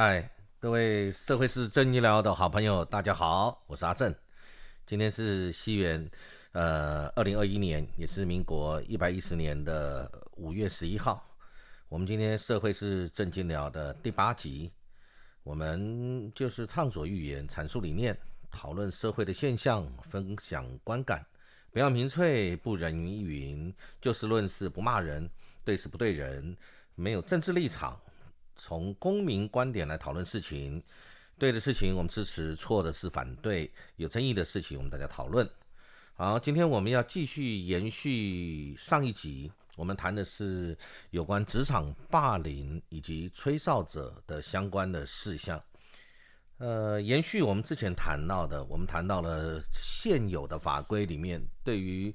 嗨，各位社会是正医疗的好朋友，大家好，我是阿正。今天是西元呃二零二一年，也是民国一百一十年的五月十一号。我们今天社会是正经聊的第八集，我们就是畅所欲言，阐述理念，讨论社会的现象，分享观感，不要民粹，不人云亦云，就事论事，不骂人，对事不对人，没有政治立场。从公民观点来讨论事情，对的事情我们支持，错的是反对，有争议的事情我们大家讨论。好，今天我们要继续延续上一集，我们谈的是有关职场霸凌以及吹哨者的相关的事项。呃，延续我们之前谈到的，我们谈到了现有的法规里面对于。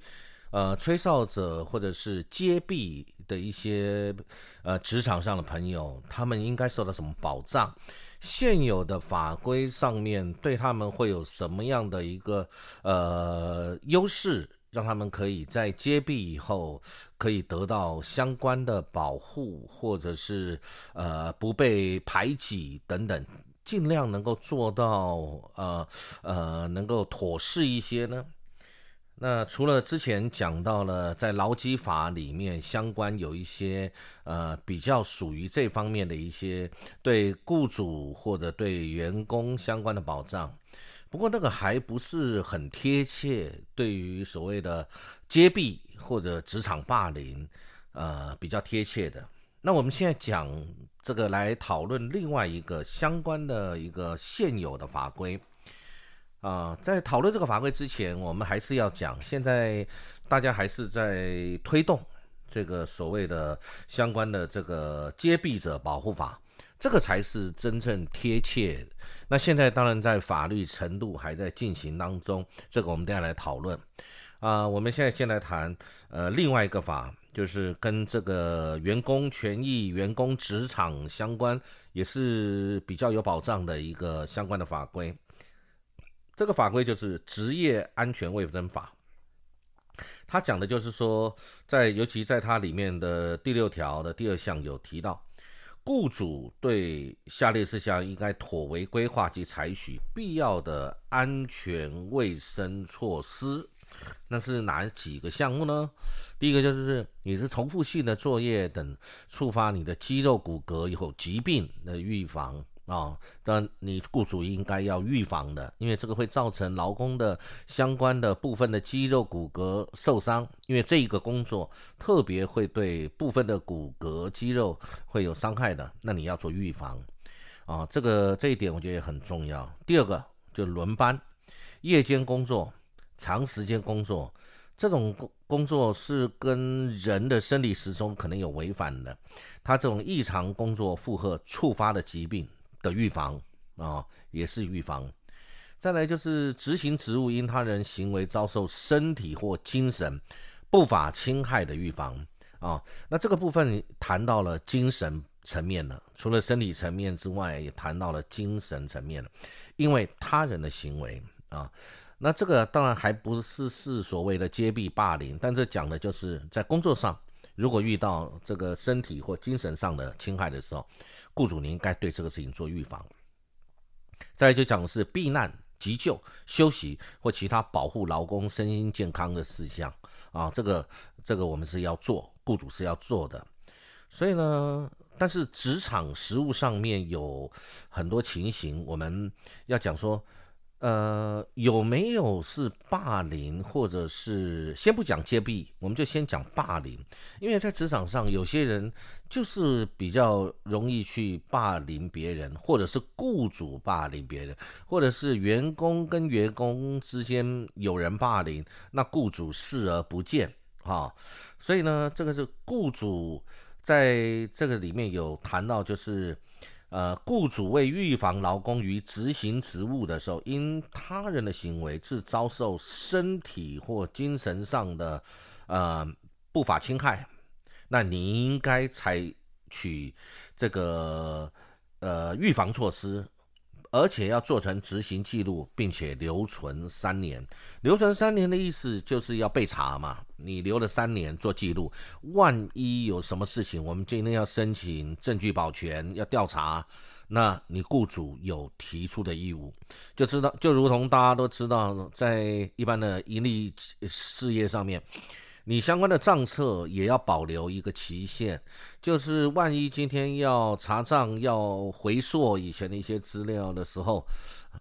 呃，吹哨者或者是接臂的一些呃职场上的朋友，他们应该受到什么保障？现有的法规上面对他们会有什么样的一个呃优势，让他们可以在接臂以后可以得到相关的保护，或者是呃不被排挤等等，尽量能够做到呃呃能够妥适一些呢？那除了之前讲到了在劳基法里面相关有一些呃比较属于这方面的一些对雇主或者对员工相关的保障，不过那个还不是很贴切，对于所谓的揭弊或者职场霸凌，呃比较贴切的。那我们现在讲这个来讨论另外一个相关的一个现有的法规。啊，在讨论这个法规之前，我们还是要讲，现在大家还是在推动这个所谓的相关的这个揭弊者保护法，这个才是真正贴切。那现在当然在法律程度还在进行当中，这个我们等下来讨论。啊，我们现在先来谈，呃，另外一个法，就是跟这个员工权益、员工职场相关，也是比较有保障的一个相关的法规。这个法规就是《职业安全卫生法》，它讲的就是说，在尤其在它里面的第六条的第二项有提到，雇主对下列事项应该妥为规划及采取必要的安全卫生措施。那是哪几个项目呢？第一个就是你是重复性的作业等触发你的肌肉骨骼以后疾病的预防。啊，但你雇主应该要预防的，因为这个会造成劳工的相关的部分的肌肉骨骼受伤，因为这一个工作特别会对部分的骨骼肌肉会有伤害的，那你要做预防。啊，这个这一点我觉得也很重要。第二个就轮班、夜间工作、长时间工作，这种工工作是跟人的生理时钟可能有违反的，他这种异常工作负荷触发的疾病。的预防啊，也是预防。再来就是执行职务因他人行为遭受身体或精神不法侵害的预防啊。那这个部分谈到了精神层面了，除了身体层面之外，也谈到了精神层面了。因为他人的行为啊，那这个当然还不是是所谓的揭弊霸凌，但这讲的就是在工作上。如果遇到这个身体或精神上的侵害的时候，雇主你应该对这个事情做预防。再就讲的是避难、急救、休息或其他保护劳工身心健康的事项啊，这个这个我们是要做，雇主是要做的。所以呢，但是职场实务上面有很多情形，我们要讲说。呃，有没有是霸凌，或者是先不讲揭弊，我们就先讲霸凌，因为在职场上，有些人就是比较容易去霸凌别人，或者是雇主霸凌别人，或者是员工跟员工之间有人霸凌，那雇主视而不见，哈，所以呢，这个是雇主在这个里面有谈到，就是。呃，雇主为预防劳工于执行职务的时候，因他人的行为致遭受身体或精神上的呃不法侵害，那你应该采取这个呃预防措施。而且要做成执行记录，并且留存三年。留存三年的意思就是要被查嘛。你留了三年做记录，万一有什么事情，我们今天要申请证据保全，要调查，那你雇主有提出的义务，就知道就如同大家都知道，在一般的盈利事业上面，你相关的账册也要保留一个期限，就是万一今天要查账、要回溯以前的一些资料的时候，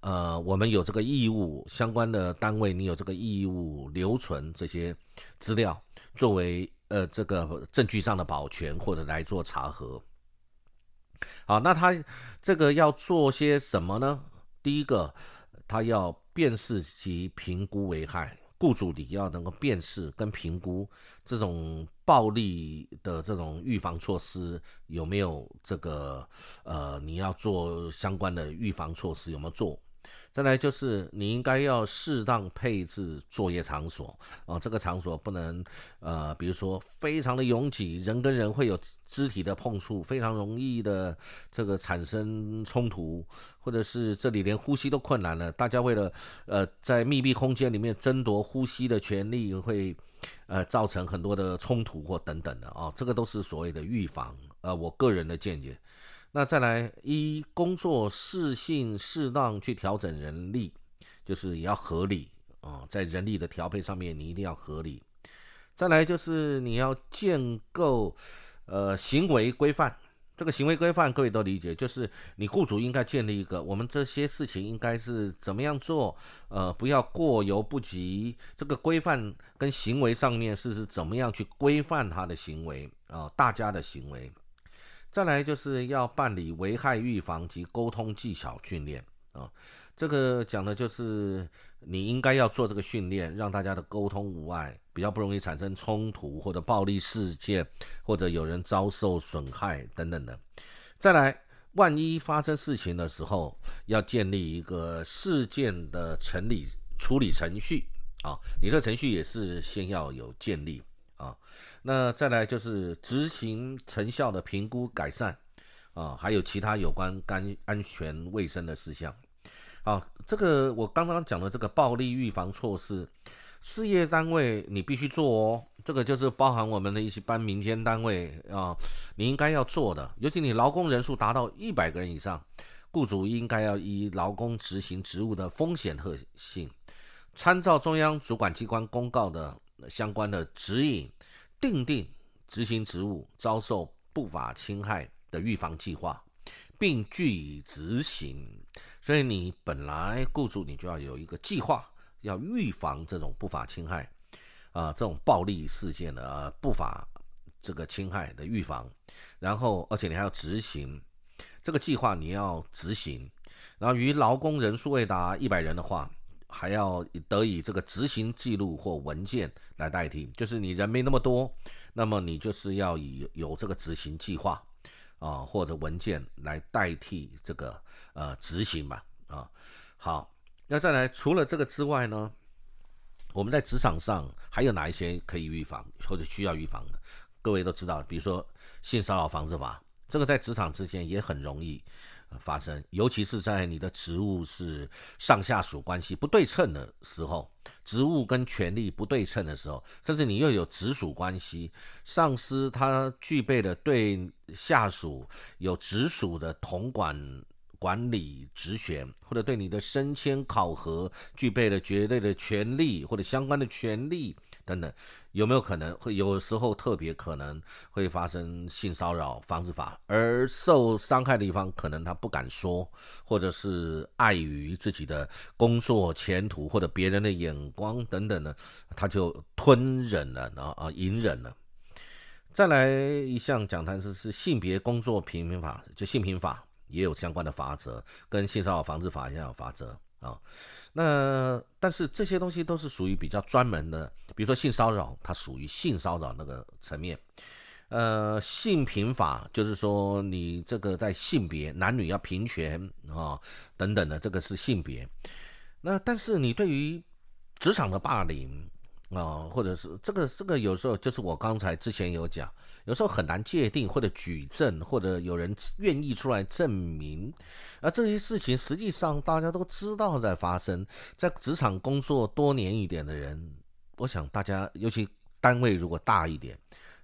呃，我们有这个义务，相关的单位你有这个义务留存这些资料，作为呃这个证据上的保全或者来做查核。好，那他这个要做些什么呢？第一个，他要辨识及评估危害，雇主你要能够辨识跟评估这种暴力的这种预防措施有没有这个呃，你要做相关的预防措施有没有做？再来就是你应该要适当配置作业场所啊，这个场所不能呃，比如说非常的拥挤，人跟人会有肢体的碰触，非常容易的这个产生冲突，或者是这里连呼吸都困难了，大家为了呃在密闭空间里面争夺呼吸的权利，会呃造成很多的冲突或等等的啊，这个都是所谓的预防，呃，我个人的见解。那再来，一工作适性适当去调整人力，就是也要合理啊，在人力的调配上面，你一定要合理。再来就是你要建构呃行为规范，这个行为规范各位都理解，就是你雇主应该建立一个，我们这些事情应该是怎么样做，呃，不要过犹不及。这个规范跟行为上面是是怎么样去规范他的行为啊，大家的行为。再来就是要办理危害预防及沟通技巧训练啊，这个讲的就是你应该要做这个训练，让大家的沟通无碍，比较不容易产生冲突或者暴力事件，或者有人遭受损害等等的。再来，万一发生事情的时候，要建立一个事件的成理处理程序啊，你这程序也是先要有建立。啊，那再来就是执行成效的评估改善啊，还有其他有关干安全卫生的事项。好，这个我刚刚讲的这个暴力预防措施，事业单位你必须做哦。这个就是包含我们的一些般民间单位啊，你应该要做的。尤其你劳工人数达到一百个人以上，雇主应该要依劳工执行职务的风险特性，参照中央主管机关公告的。相关的指引，定定执行职务遭受不法侵害的预防计划，并据以执行。所以你本来雇主你就要有一个计划，要预防这种不法侵害啊，这种暴力事件的呃不法这个侵害的预防。然后，而且你还要执行这个计划，你要执行。然后，于劳工人数未达一百人的话。还要得以这个执行记录或文件来代替，就是你人没那么多，那么你就是要以有这个执行计划啊或者文件来代替这个呃执行吧啊。好，那再来除了这个之外呢，我们在职场上还有哪一些可以预防或者需要预防的？各位都知道，比如说性骚扰防治法，这个在职场之间也很容易。发生，尤其是在你的职务是上下属关系不对称的时候，职务跟权力不对称的时候，甚至你又有直属关系，上司他具备了对下属有直属的统管管理职权，或者对你的升迁考核具备了绝对的权利或者相关的权利。等等，有没有可能会有时候特别可能会发生性骚扰防治法，而受伤害的一方可能他不敢说，或者是碍于自己的工作前途或者别人的眼光等等呢，他就吞忍了啊啊隐忍了。再来一项讲坛是是性别工作平民法，就性平法也有相关的法则，跟性骚扰防治法一样有法则。啊，那但是这些东西都是属于比较专门的，比如说性骚扰，它属于性骚扰那个层面。呃，性平法就是说你这个在性别男女要平权啊等等的，这个是性别。那但是你对于职场的霸凌。啊，或者是这个这个有时候就是我刚才之前有讲，有时候很难界定或者举证，或者有人愿意出来证明，而这些事情实际上大家都知道在发生，在职场工作多年一点的人，我想大家尤其单位如果大一点，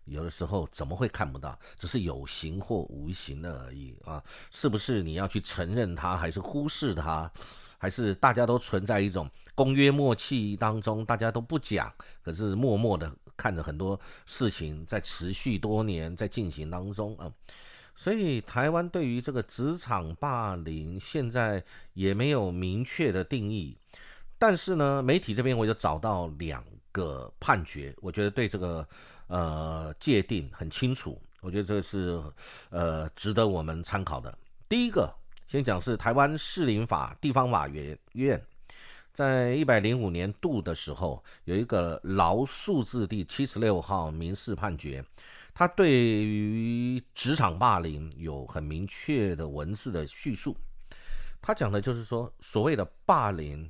有的时候怎么会看不到？只是有形或无形的而已啊！是不是你要去承认它，还是忽视它，还是大家都存在一种公约默契当中，大家都不讲，可是默默的看着很多事情在持续多年在进行当中啊？所以台湾对于这个职场霸凌，现在也没有明确的定义。但是呢，媒体这边我就找到两个判决，我觉得对这个呃界定很清楚，我觉得这是呃值得我们参考的。第一个，先讲是台湾士林法地方法院院在一百零五年度的时候，有一个劳数字第七十六号民事判决，他对于职场霸凌有很明确的文字的叙述，他讲的就是说，所谓的霸凌。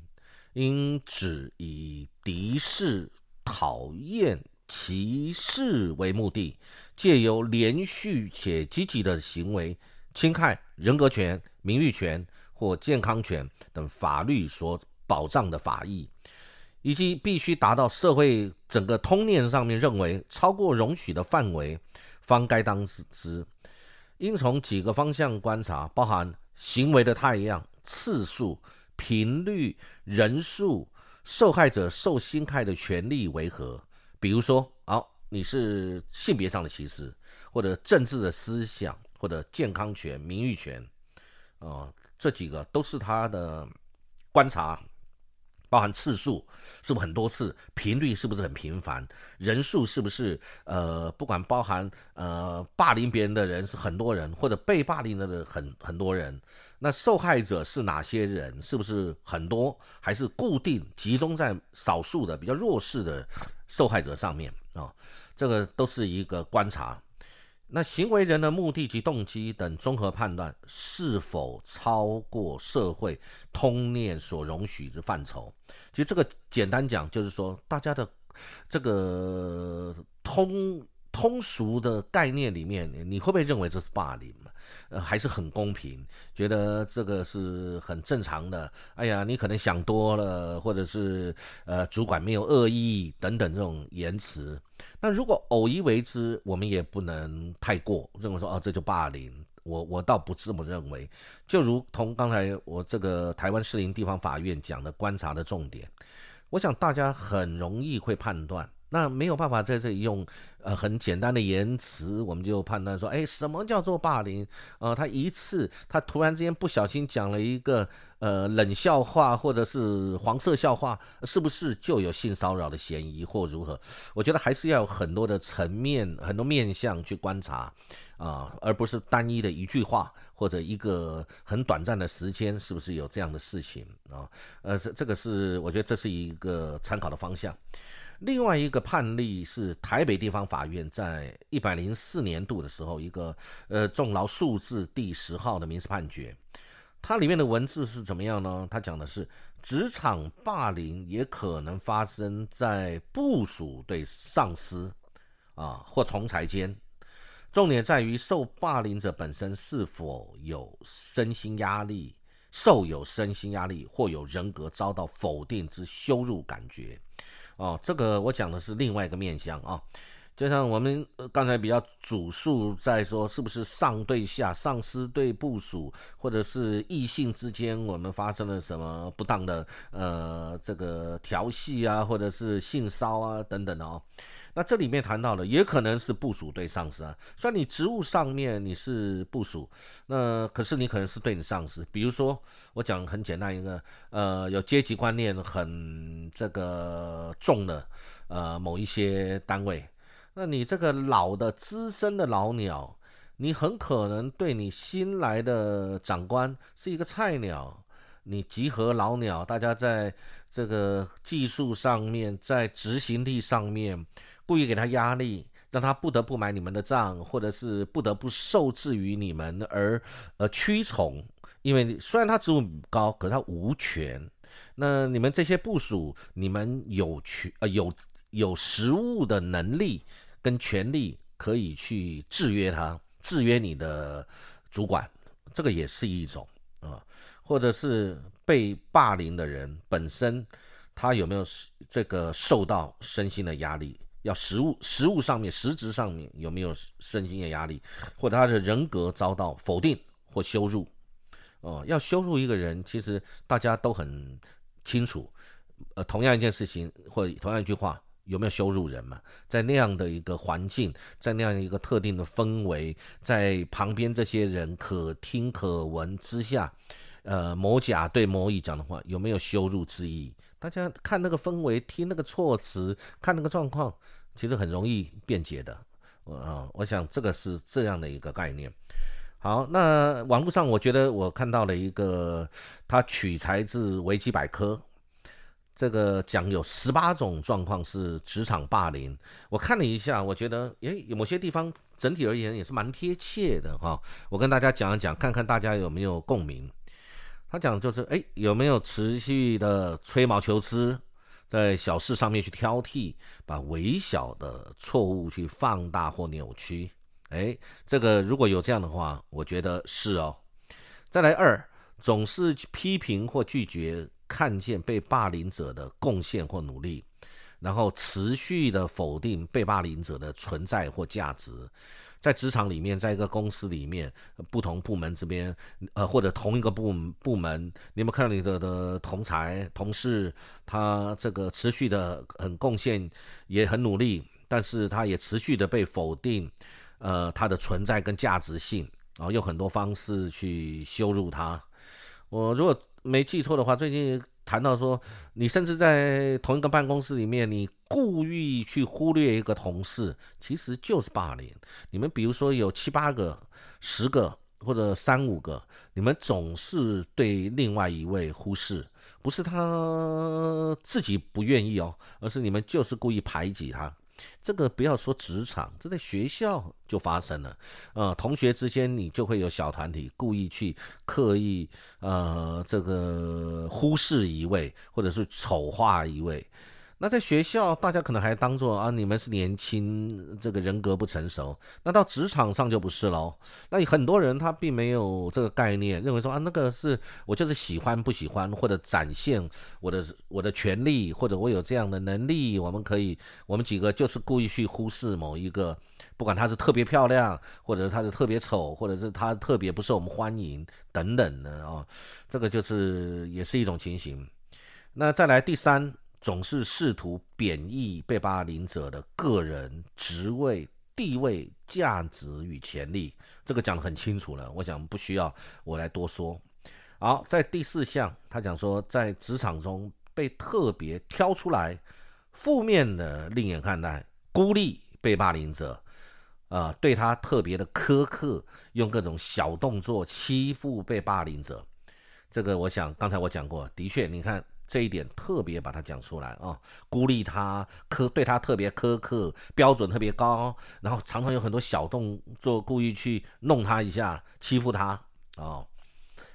应指以敌视、讨厌、歧视为目的，借由连续且积极的行为侵害人格权、名誉权或健康权等法律所保障的法益，以及必须达到社会整个通念上面认为超过容许的范围，方该当之。应从几个方向观察，包含行为的太阳次数。频率、人数、受害者受侵害的权利为何？比如说，好，你是性别上的歧视，或者政治的思想，或者健康权、名誉权，啊，这几个都是他的观察。包含次数是不是很多次，频率是不是很频繁，人数是不是呃，不管包含呃霸凌别人的人是很多人，或者被霸凌的人很很多人，那受害者是哪些人？是不是很多，还是固定集中在少数的比较弱势的受害者上面啊？这个都是一个观察。那行为人的目的及动机等综合判断是否超过社会通念所容许之范畴？其实这个简单讲就是说，大家的这个通通俗的概念里面，你会不会认为这是霸凌？呃，还是很公平，觉得这个是很正常的。哎呀，你可能想多了，或者是呃，主管没有恶意等等这种言辞。那如果偶一为之，我们也不能太过认为说哦，这就霸凌。我我倒不这么认为。就如同刚才我这个台湾士林地方法院讲的观察的重点，我想大家很容易会判断。那没有办法在这里用呃很简单的言辞，我们就判断说，哎，什么叫做霸凌？呃，他一次他突然之间不小心讲了一个呃冷笑话或者是黄色笑话，是不是就有性骚扰的嫌疑或如何？我觉得还是要有很多的层面、很多面向去观察啊，而不是单一的一句话或者一个很短暂的时间，是不是有这样的事情啊？呃，这这个是我觉得这是一个参考的方向。另外一个判例是台北地方法院在一百零四年度的时候，一个呃重劳数字第十号的民事判决，它里面的文字是怎么样呢？它讲的是职场霸凌也可能发生在部属对上司啊或同裁间，重点在于受霸凌者本身是否有身心压力，受有身心压力或有人格遭到否定之羞辱感觉。哦，这个我讲的是另外一个面向啊，就像我们刚才比较主述在说，是不是上对下、上司对部署，或者是异性之间，我们发生了什么不当的呃这个调戏啊，或者是性骚啊等等的哦。那这里面谈到了，也可能是部署对上司啊。虽然你职务上面你是部署，那可是你可能是对你上司。比如说，我讲很简单一个，呃，有阶级观念很这个重的，呃，某一些单位，那你这个老的资深的老鸟，你很可能对你新来的长官是一个菜鸟。你集合老鸟，大家在这个技术上面，在执行力上面。故意给他压力，让他不得不买你们的账，或者是不得不受制于你们而而屈从。因为虽然他职务高，可他无权。那你们这些部署，你们有权呃有有实务的能力跟权力，可以去制约他，制约你的主管，这个也是一种啊。或者是被霸凌的人本身，他有没有这个受到身心的压力？要实物实物上面实质上面有没有身心的压力，或者他的人格遭到否定或羞辱。哦，要羞辱一个人，其实大家都很清楚。呃，同样一件事情或同样一句话，有没有羞辱人嘛？在那样的一个环境，在那样一个特定的氛围，在旁边这些人可听可闻之下，呃，某甲对某乙讲的话，有没有羞辱之意？大家看那个氛围，听那个措辞，看那个状况，其实很容易辩解的。啊，我想这个是这样的一个概念。好，那网络上我觉得我看到了一个，它取材自维基百科，这个讲有十八种状况是职场霸凌。我看了一下，我觉得诶，有某些地方整体而言也是蛮贴切的哈。我跟大家讲一讲，看看大家有没有共鸣。他讲就是诶，有没有持续的吹毛求疵，在小事上面去挑剔，把微小的错误去放大或扭曲。哎，这个如果有这样的话，我觉得是哦。再来二，总是批评或拒绝看见被霸凌者的贡献或努力，然后持续的否定被霸凌者的存在或价值。在职场里面，在一个公司里面，不同部门这边，呃，或者同一个部部门，你有没有看到你的的同才同事，他这个持续的很贡献，也很努力，但是他也持续的被否定。呃，他的存在跟价值性，然后用很多方式去羞辱他。我如果没记错的话，最近谈到说，你甚至在同一个办公室里面，你故意去忽略一个同事，其实就是霸凌。你们比如说有七八个、十个或者三五个，你们总是对另外一位忽视，不是他自己不愿意哦，而是你们就是故意排挤他。这个不要说职场，这在学校就发生了。呃，同学之间你就会有小团体故意去刻意呃这个忽视一位，或者是丑化一位。那在学校，大家可能还当做啊，你们是年轻，这个人格不成熟。那到职场上就不是喽。那很多人他并没有这个概念，认为说啊，那个是我就是喜欢不喜欢，或者展现我的我的权利，或者我有这样的能力，我们可以，我们几个就是故意去忽视某一个，不管他是特别漂亮，或者他是特别丑，或者是他特别不受我们欢迎等等的哦，这个就是也是一种情形。那再来第三。总是试图贬义被霸凌者的个人、职位、地位、价值与权利，这个讲得很清楚了。我想不需要我来多说。好，在第四项，他讲说，在职场中被特别挑出来，负面的另眼看待，孤立被霸凌者，啊，对他特别的苛刻，用各种小动作欺负被霸凌者。这个，我想刚才我讲过，的确，你看。这一点特别把它讲出来啊，孤立他，苛对他特别苛刻，标准特别高，然后常常有很多小动作，故意去弄他一下，欺负他啊。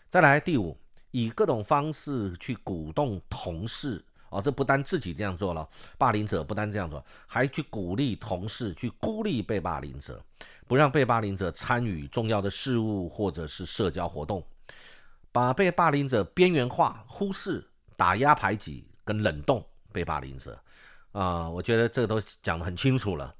再来第五，以各种方式去鼓动同事哦，这不单自己这样做了，霸凌者不单这样做，还去鼓励同事去孤立被霸凌者，不让被霸凌者参与重要的事务或者是社交活动，把被霸凌者边缘化、忽视。打压、排挤跟冷冻被霸凌者，啊，我觉得这个都讲得很清楚了。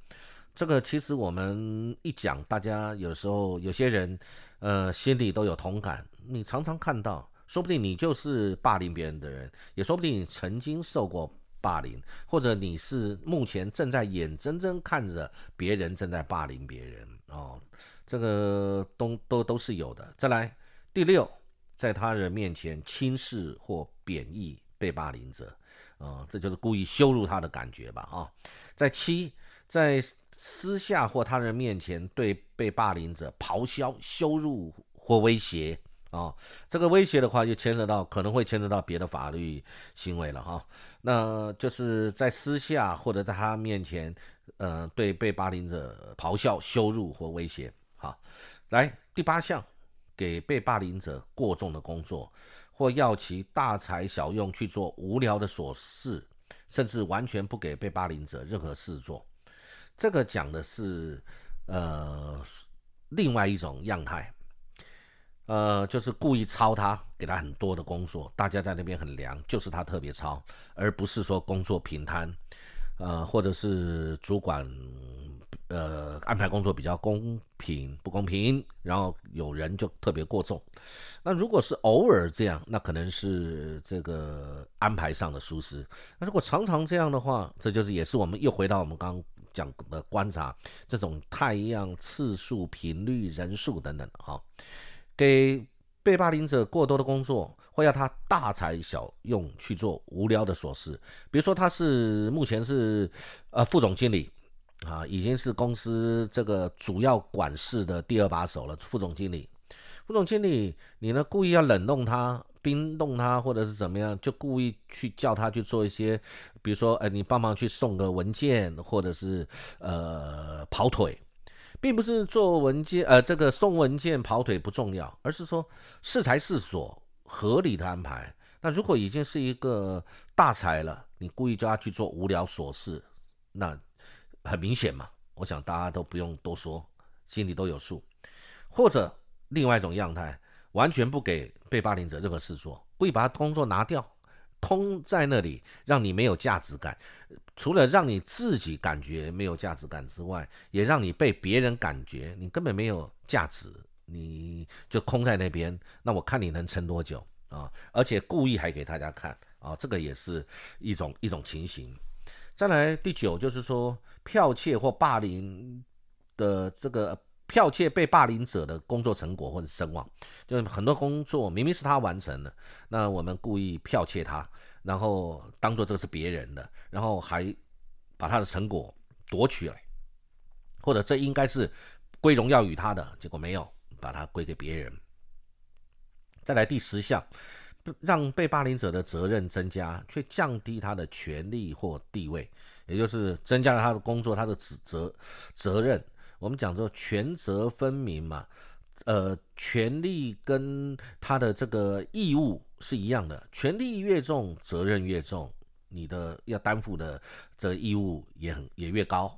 这个其实我们一讲，大家有时候有些人，呃，心里都有同感。你常常看到，说不定你就是霸凌别人的人，也说不定你曾经受过霸凌，或者你是目前正在眼睁睁看着别人正在霸凌别人哦，这个都都都是有的。再来第六。在他人面前轻视或贬义被霸凌者，啊，这就是故意羞辱他的感觉吧？啊，在七，在私下或他人面前对被霸凌者咆哮、羞辱或威胁，啊，这个威胁的话就牵扯到可能会牵扯到别的法律行为了哈。那就是在私下或者在他面前，呃，对被霸凌者咆哮、羞辱或威胁。好，来第八项。给被霸凌者过重的工作，或要其大材小用去做无聊的琐事，甚至完全不给被霸凌者任何事做。这个讲的是呃另外一种样态，呃就是故意抄他，给他很多的工作，大家在那边很凉，就是他特别抄，而不是说工作平摊。呃，或者是主管。呃，安排工作比较公平不公平，然后有人就特别过重。那如果是偶尔这样，那可能是这个安排上的疏失。那如果常常这样的话，这就是也是我们又回到我们刚讲的观察，这种太阳次数、频率、人数等等哈，给被霸凌者过多的工作，会要他大材小用去做无聊的琐事。比如说他是目前是呃副总经理。啊，已经是公司这个主要管事的第二把手了，副总经理。副总经理，你呢故意要冷冻他、冰冻他，或者是怎么样，就故意去叫他去做一些，比如说，哎，你帮忙去送个文件，或者是呃跑腿，并不是做文件，呃，这个送文件跑腿不重要，而是说适才适所，合理的安排。那如果已经是一个大才了，你故意叫他去做无聊琐事，那。很明显嘛，我想大家都不用多说，心里都有数。或者另外一种样态，完全不给被霸凌者任何事做，故意把他工作拿掉，空在那里，让你没有价值感。除了让你自己感觉没有价值感之外，也让你被别人感觉你根本没有价值，你就空在那边。那我看你能撑多久啊？而且故意还给大家看啊，这个也是一种一种情形。再来第九，就是说剽窃或霸凌的这个剽窃被霸凌者的工作成果或者声望，就是很多工作明明是他完成的，那我们故意剽窃他，然后当做这个是别人的，然后还把他的成果夺取来，或者这应该是归荣耀于他的，结果没有把它归给别人。再来第十项。让被霸凌者的责任增加，却降低他的权利或地位，也就是增加了他的工作，他的责责责任。我们讲说权责分明嘛，呃，权利跟他的这个义务是一样的，权利越重，责任越重，你的要担负的这义务也很也越高。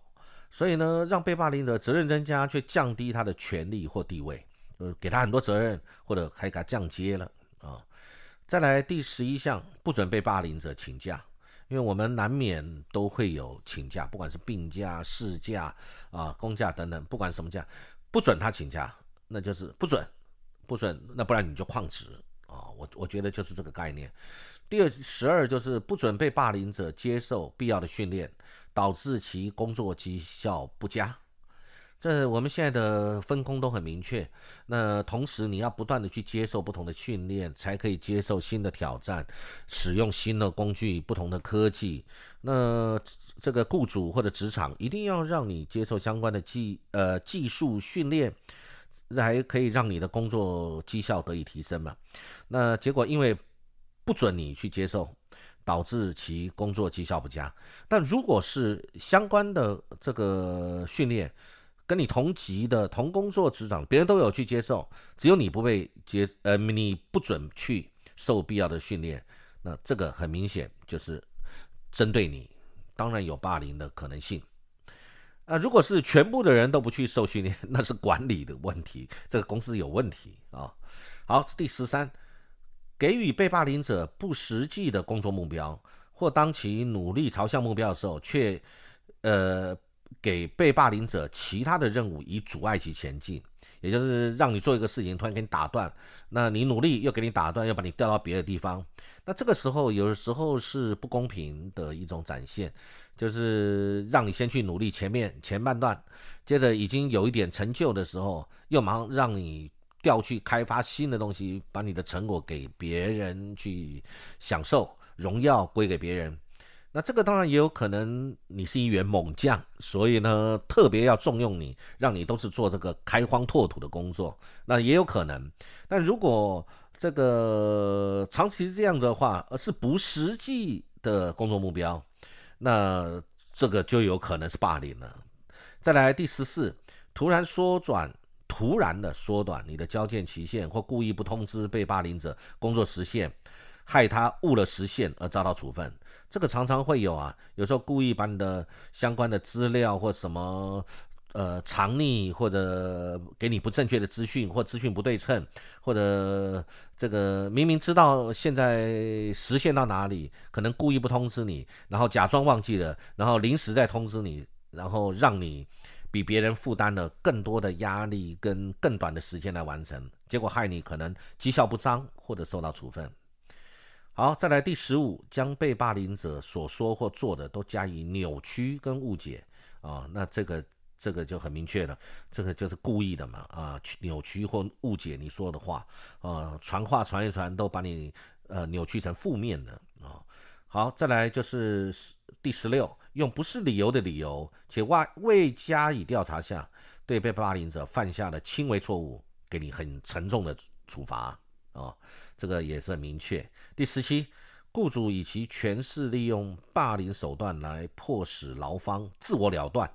所以呢，让被霸凌者责任增加，却降低他的权利或地位，呃，给他很多责任，或者还给他降阶了啊。再来第十一项，不准被霸凌者请假，因为我们难免都会有请假，不管是病假、事假啊、公假等等，不管什么假，不准他请假，那就是不准，不准，那不然你就旷职啊。我我觉得就是这个概念。第二十二就是不准被霸凌者接受必要的训练，导致其工作绩效不佳。这我们现在的分工都很明确，那同时你要不断的去接受不同的训练，才可以接受新的挑战，使用新的工具、不同的科技。那这个雇主或者职场一定要让你接受相关的技呃技术训练，才可以让你的工作绩效得以提升嘛。那结果因为不准你去接受，导致其工作绩效不佳。但如果是相关的这个训练，跟你同级的同工作职场，别人都有去接受，只有你不被接，呃，你不准去受必要的训练，那这个很明显就是针对你，当然有霸凌的可能性。啊，如果是全部的人都不去受训练，那是管理的问题，这个公司有问题啊。好，第十三，给予被霸凌者不实际的工作目标，或当其努力朝向目标的时候，却，呃。给被霸凌者其他的任务以阻碍其前进，也就是让你做一个事情，突然给你打断，那你努力又给你打断，又把你调到别的地方，那这个时候有的时候是不公平的一种展现，就是让你先去努力前面前半段，接着已经有一点成就的时候，又马上让你调去开发新的东西，把你的成果给别人去享受，荣耀归给别人。那这个当然也有可能，你是一员猛将，所以呢，特别要重用你，让你都是做这个开荒拓土的工作。那也有可能，但如果这个长期这样的话，而是不实际的工作目标，那这个就有可能是霸凌了。再来第十四，突然缩短，突然的缩短你的交件期限，或故意不通知被霸凌者工作时限。害他误了时限而遭到处分，这个常常会有啊。有时候故意把你的相关的资料或什么呃藏匿或者给你不正确的资讯，或资讯不对称，或者这个明明知道现在实现到哪里，可能故意不通知你，然后假装忘记了，然后临时再通知你，然后让你比别人负担了更多的压力跟更短的时间来完成，结果害你可能绩效不彰或者受到处分。好，再来第十五，将被霸凌者所说或做的都加以扭曲跟误解啊，那这个这个就很明确了，这个就是故意的嘛啊，扭曲或误解你说的话啊，传话传一传都把你呃扭曲成负面的啊。好，再来就是第十六，用不是理由的理由且外未加以调查下，对被霸凌者犯下的轻微错误，给你很沉重的处罚。哦，这个也是很明确。第十七，雇主以其权势利用霸凌手段来迫使劳方自我了断，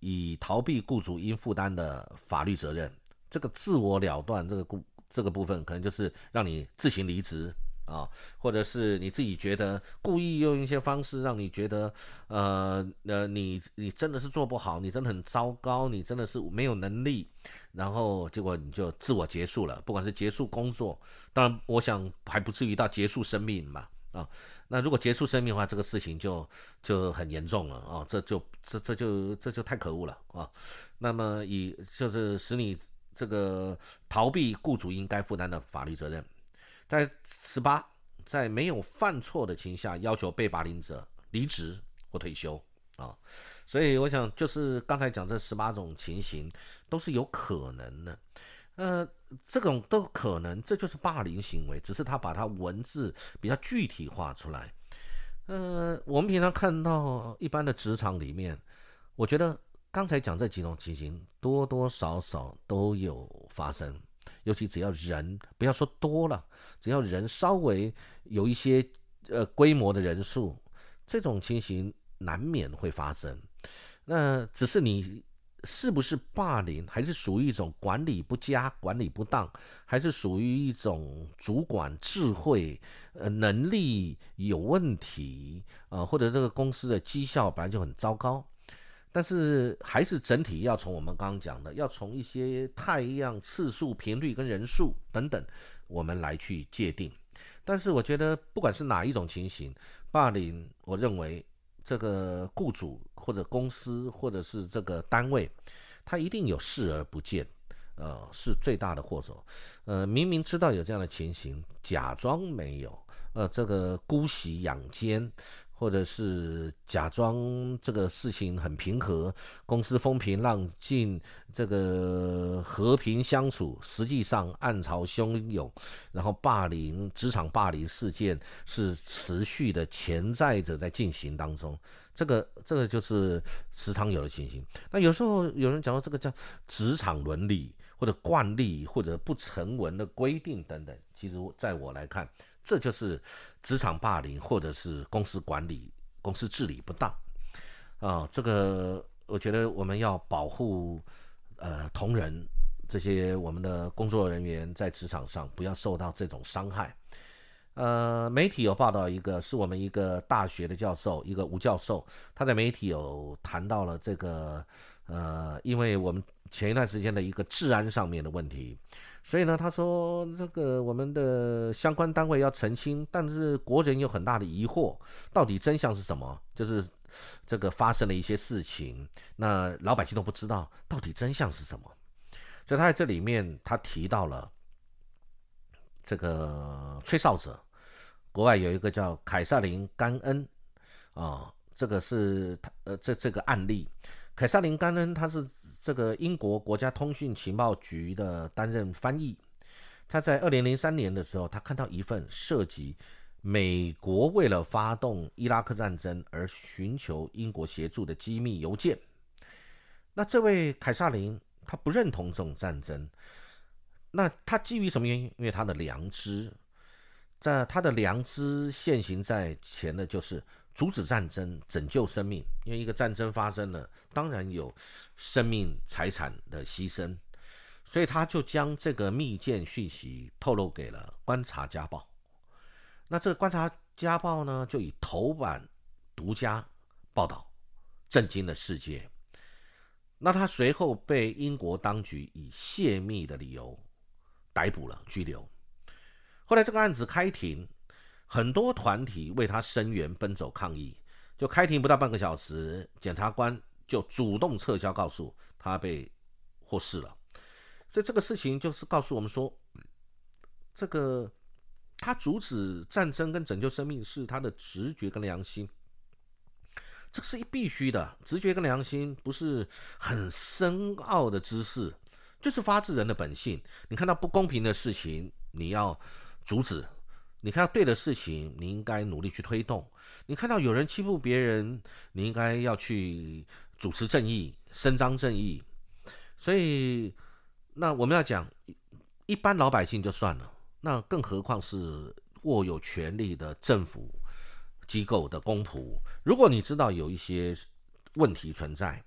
以逃避雇主应负担的法律责任。这个自我了断，这个这个部分可能就是让你自行离职。啊，或者是你自己觉得故意用一些方式让你觉得，呃呃，你你真的是做不好，你真的很糟糕，你真的是没有能力，然后结果你就自我结束了，不管是结束工作，当然我想还不至于到结束生命嘛，啊，那如果结束生命的话，这个事情就就很严重了啊，这就这这就这就太可恶了啊，那么以就是使你这个逃避雇主应该负担的法律责任。在十八，在没有犯错的情况下，要求被霸凌者离职或退休啊，所以我想就是刚才讲这十八种情形都是有可能的，呃，这种都可能，这就是霸凌行为，只是他把它文字比较具体化出来。呃，我们平常看到一般的职场里面，我觉得刚才讲这几种情形多多少少都有发生。尤其只要人不要说多了，只要人稍微有一些呃规模的人数，这种情形难免会发生。那只是你是不是霸凌，还是属于一种管理不佳、管理不当，还是属于一种主管智慧呃能力有问题啊，或者这个公司的绩效本来就很糟糕。但是还是整体要从我们刚刚讲的，要从一些太阳次数、频率跟人数等等，我们来去界定。但是我觉得，不管是哪一种情形，霸凌，我认为这个雇主或者公司或者是这个单位，他一定有视而不见，呃，是最大的祸首。呃，明明知道有这样的情形，假装没有，呃，这个姑息养奸。或者是假装这个事情很平和，公司风平浪静，这个和平相处，实际上暗潮汹涌，然后霸凌职场霸凌事件是持续的潜在着在进行当中，这个这个就是时常有的情形。那有时候有人讲到这个叫职场伦理或者惯例或者不成文的规定等等，其实在我来看。这就是职场霸凌，或者是公司管理、公司治理不当啊。这个我觉得我们要保护呃同仁这些我们的工作人员在职场上不要受到这种伤害。呃，媒体有报道一个是我们一个大学的教授，一个吴教授，他在媒体有谈到了这个呃，因为我们前一段时间的一个治安上面的问题。所以呢，他说这个我们的相关单位要澄清，但是国人有很大的疑惑，到底真相是什么？就是这个发生了一些事情，那老百姓都不知道到底真相是什么。所以他在这里面他提到了这个吹哨者，国外有一个叫凯撒琳·甘恩啊，这个是他呃这这个案例，凯撒琳·甘恩他是。这个英国国家通讯情报局的担任翻译，他在二零零三年的时候，他看到一份涉及美国为了发动伊拉克战争而寻求英国协助的机密邮件。那这位凯撒琳他不认同这种战争，那他基于什么原因？因为他的良知，在他的良知现行在前的就是。阻止战争，拯救生命。因为一个战争发生了，当然有生命财产的牺牲，所以他就将这个密件讯息透露给了《观察家报》。那这个《观察家报》呢，就以头版独家报道，震惊了世界。那他随后被英国当局以泄密的理由逮捕了、拘留。后来这个案子开庭，很多团体为他声援、奔走抗议。就开庭不到半个小时，检察官就主动撤销告诉，他被获释了。所以这个事情就是告诉我们说，这个他阻止战争跟拯救生命是他的直觉跟良心。这个是一必须的，直觉跟良心不是很深奥的知识，就是发自人的本性。你看到不公平的事情，你要阻止；你看到对的事情，你应该努力去推动；你看到有人欺负别人，你应该要去主持正义、伸张正义。所以，那我们要讲一般老百姓就算了，那更何况是握有权力的政府。机构的公仆，如果你知道有一些问题存在，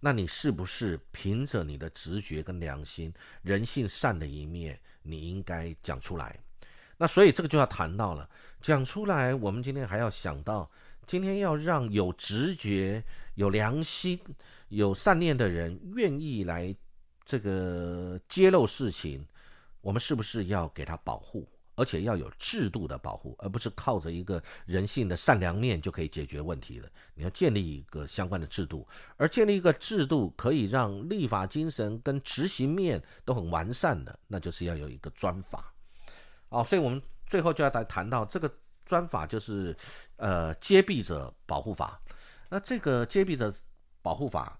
那你是不是凭着你的直觉跟良心、人性善的一面，你应该讲出来？那所以这个就要谈到了，讲出来，我们今天还要想到，今天要让有直觉、有良心、有善念的人愿意来这个揭露事情，我们是不是要给他保护？而且要有制度的保护，而不是靠着一个人性的善良面就可以解决问题了。你要建立一个相关的制度，而建立一个制度可以让立法精神跟执行面都很完善的，那就是要有一个专法。哦，所以我们最后就要来谈到这个专法，就是呃揭弊者保护法。那这个揭弊者保护法。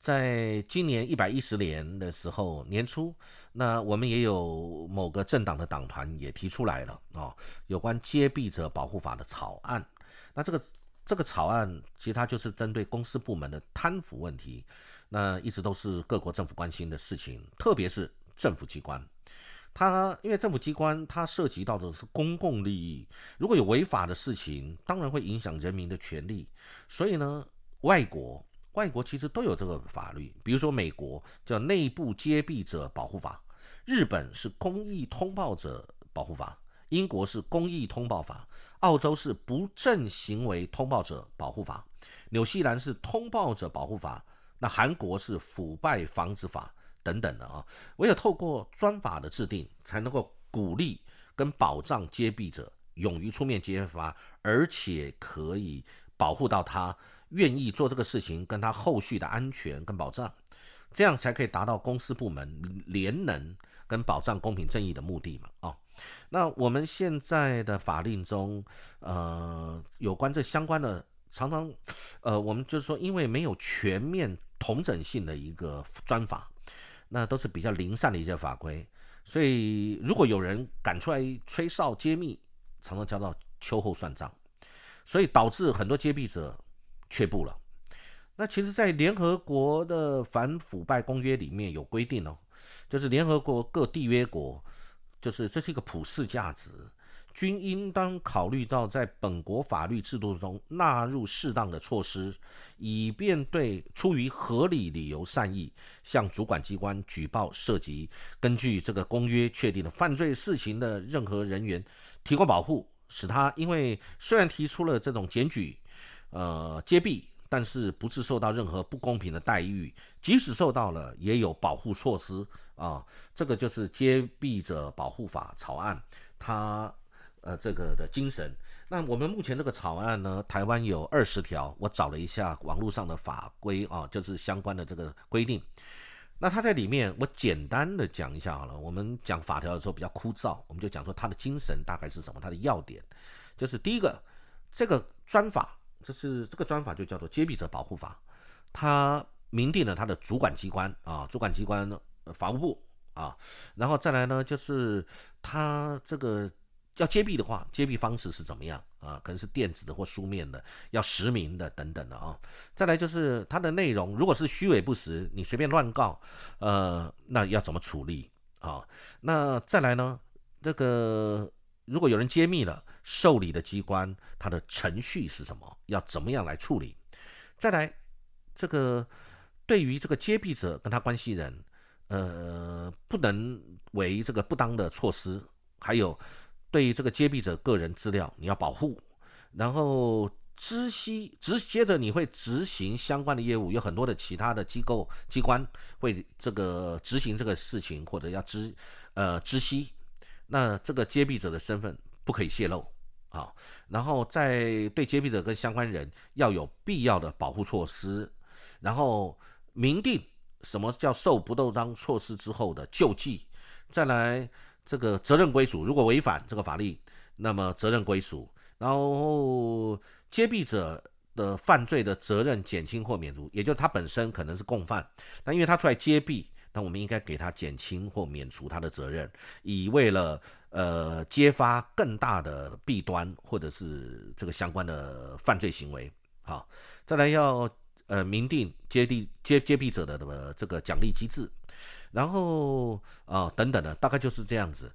在今年一百一十年的时候年初，那我们也有某个政党的党团也提出来了啊，有关揭弊者保护法的草案。那这个这个草案其实它就是针对公司部门的贪腐问题，那一直都是各国政府关心的事情，特别是政府机关，它因为政府机关它涉及到的是公共利益，如果有违法的事情，当然会影响人民的权利，所以呢，外国。外国其实都有这个法律，比如说美国叫内部揭弊者保护法，日本是公益通报者保护法，英国是公益通报法，澳洲是不正行为通报者保护法，纽西兰是通报者保护法，那韩国是腐败防止法等等的啊。唯有透过专法的制定，才能够鼓励跟保障揭弊者勇于出面揭发，而且可以保护到他。愿意做这个事情，跟他后续的安全跟保障，这样才可以达到公司部门联能跟保障公平正义的目的嘛？哦，那我们现在的法令中，呃，有关这相关的，常常，呃，我们就是说，因为没有全面同整性的一个专法，那都是比较零散的一些法规，所以如果有人敢出来吹哨揭秘，常常遭到秋后算账，所以导致很多揭秘者。却步了。那其实，在联合国的反腐败公约里面有规定哦，就是联合国各缔约国，就是这是一个普世价值，均应当考虑到在本国法律制度中纳入适当的措施，以便对出于合理理由善意向主管机关举报涉及根据这个公约确定的犯罪事情的任何人员提供保护，使他因为虽然提出了这种检举。呃，揭弊，但是不是受到任何不公平的待遇，即使受到了，也有保护措施啊。这个就是揭弊者保护法草案，它呃这个的精神。那我们目前这个草案呢，台湾有二十条，我找了一下网络上的法规啊，就是相关的这个规定。那它在里面，我简单的讲一下好了。我们讲法条的时候比较枯燥，我们就讲说它的精神大概是什么，它的要点就是第一个，这个专法。这是这个专法就叫做揭弊者保护法，它明定了它的主管机关啊，主管机关法务部啊，然后再来呢，就是它这个要揭弊的话，揭弊方式是怎么样啊？可能是电子的或书面的，要实名的等等的啊。再来就是它的内容，如果是虚伪不实，你随便乱告，呃，那要怎么处理啊？那再来呢，这个。如果有人揭秘了，受理的机关它的程序是什么？要怎么样来处理？再来，这个对于这个揭弊者跟他关系人，呃，不能为这个不当的措施。还有，对于这个揭弊者个人资料，你要保护。然后知悉直接着你会执行相关的业务，有很多的其他的机构机关会这个执行这个事情，或者要知呃知悉，那这个揭弊者的身份不可以泄露啊。然后在对揭弊者跟相关人要有必要的保护措施，然后明定什么叫受不当章措施之后的救济，再来这个责任归属，如果违反这个法律，那么责任归属。然后揭弊者的犯罪的责任减轻或免除，也就他本身可能是共犯，那因为他出来揭弊，那我们应该给他减轻或免除他的责任，以为了呃揭发更大的弊端或者是这个相关的犯罪行为。好，再来要呃明定揭弊揭揭弊者的这个奖励机制。然后啊，等等的，大概就是这样子。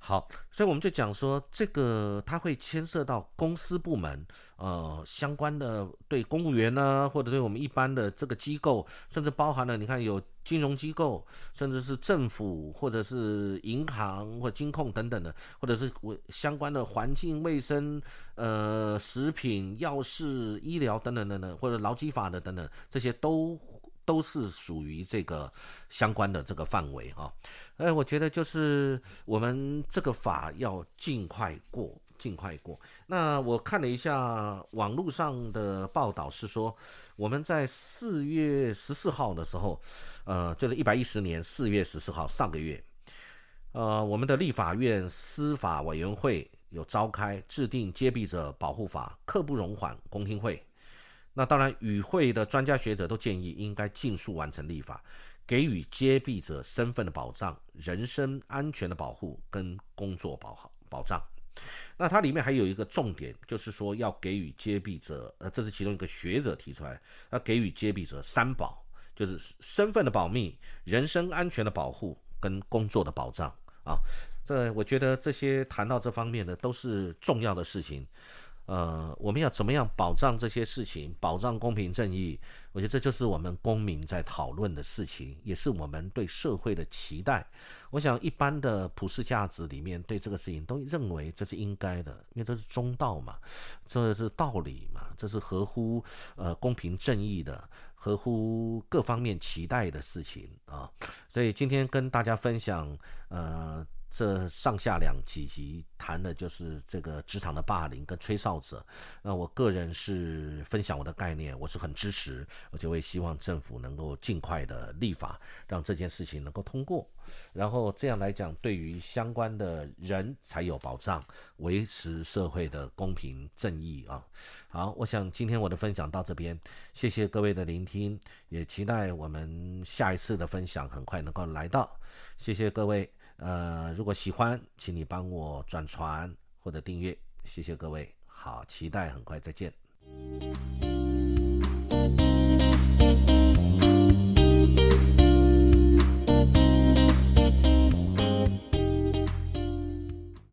好，所以我们就讲说，这个它会牵涉到公司部门，呃，相关的对公务员呢，或者对我们一般的这个机构，甚至包含了你看有金融机构，甚至是政府，或者是银行或金控等等的，或者是我相关的环境卫生、呃，食品、药事、医疗等等等等，或者劳基法的等等，这些都。都是属于这个相关的这个范围哈，哎，我觉得就是我们这个法要尽快过，尽快过。那我看了一下网络上的报道，是说我们在四月十四号的时候，呃，就是一百一十年四月十四号上个月，呃，我们的立法院司法委员会有召开制定揭弊者保护法刻不容缓公听会。那当然，与会的专家学者都建议应该尽速完成立法，给予揭弊者身份的保障、人身安全的保护跟工作保好保障。那它里面还有一个重点，就是说要给予揭弊者，呃，这是其中一个学者提出来，要给予揭弊者三保，就是身份的保密、人身安全的保护跟工作的保障啊。这我觉得这些谈到这方面的都是重要的事情。呃，我们要怎么样保障这些事情，保障公平正义？我觉得这就是我们公民在讨论的事情，也是我们对社会的期待。我想，一般的普世价值里面，对这个事情都认为这是应该的，因为这是中道嘛，这是道理嘛，这是合乎呃公平正义的，合乎各方面期待的事情啊。所以今天跟大家分享，呃。这上下两几集谈的就是这个职场的霸凌跟吹哨者。那我个人是分享我的概念，我是很支持，而且我也希望政府能够尽快的立法，让这件事情能够通过。然后这样来讲，对于相关的人才有保障，维持社会的公平正义啊。好，我想今天我的分享到这边，谢谢各位的聆听，也期待我们下一次的分享很快能够来到。谢谢各位。呃，如果喜欢，请你帮我转传或者订阅，谢谢各位，好，期待很快再见。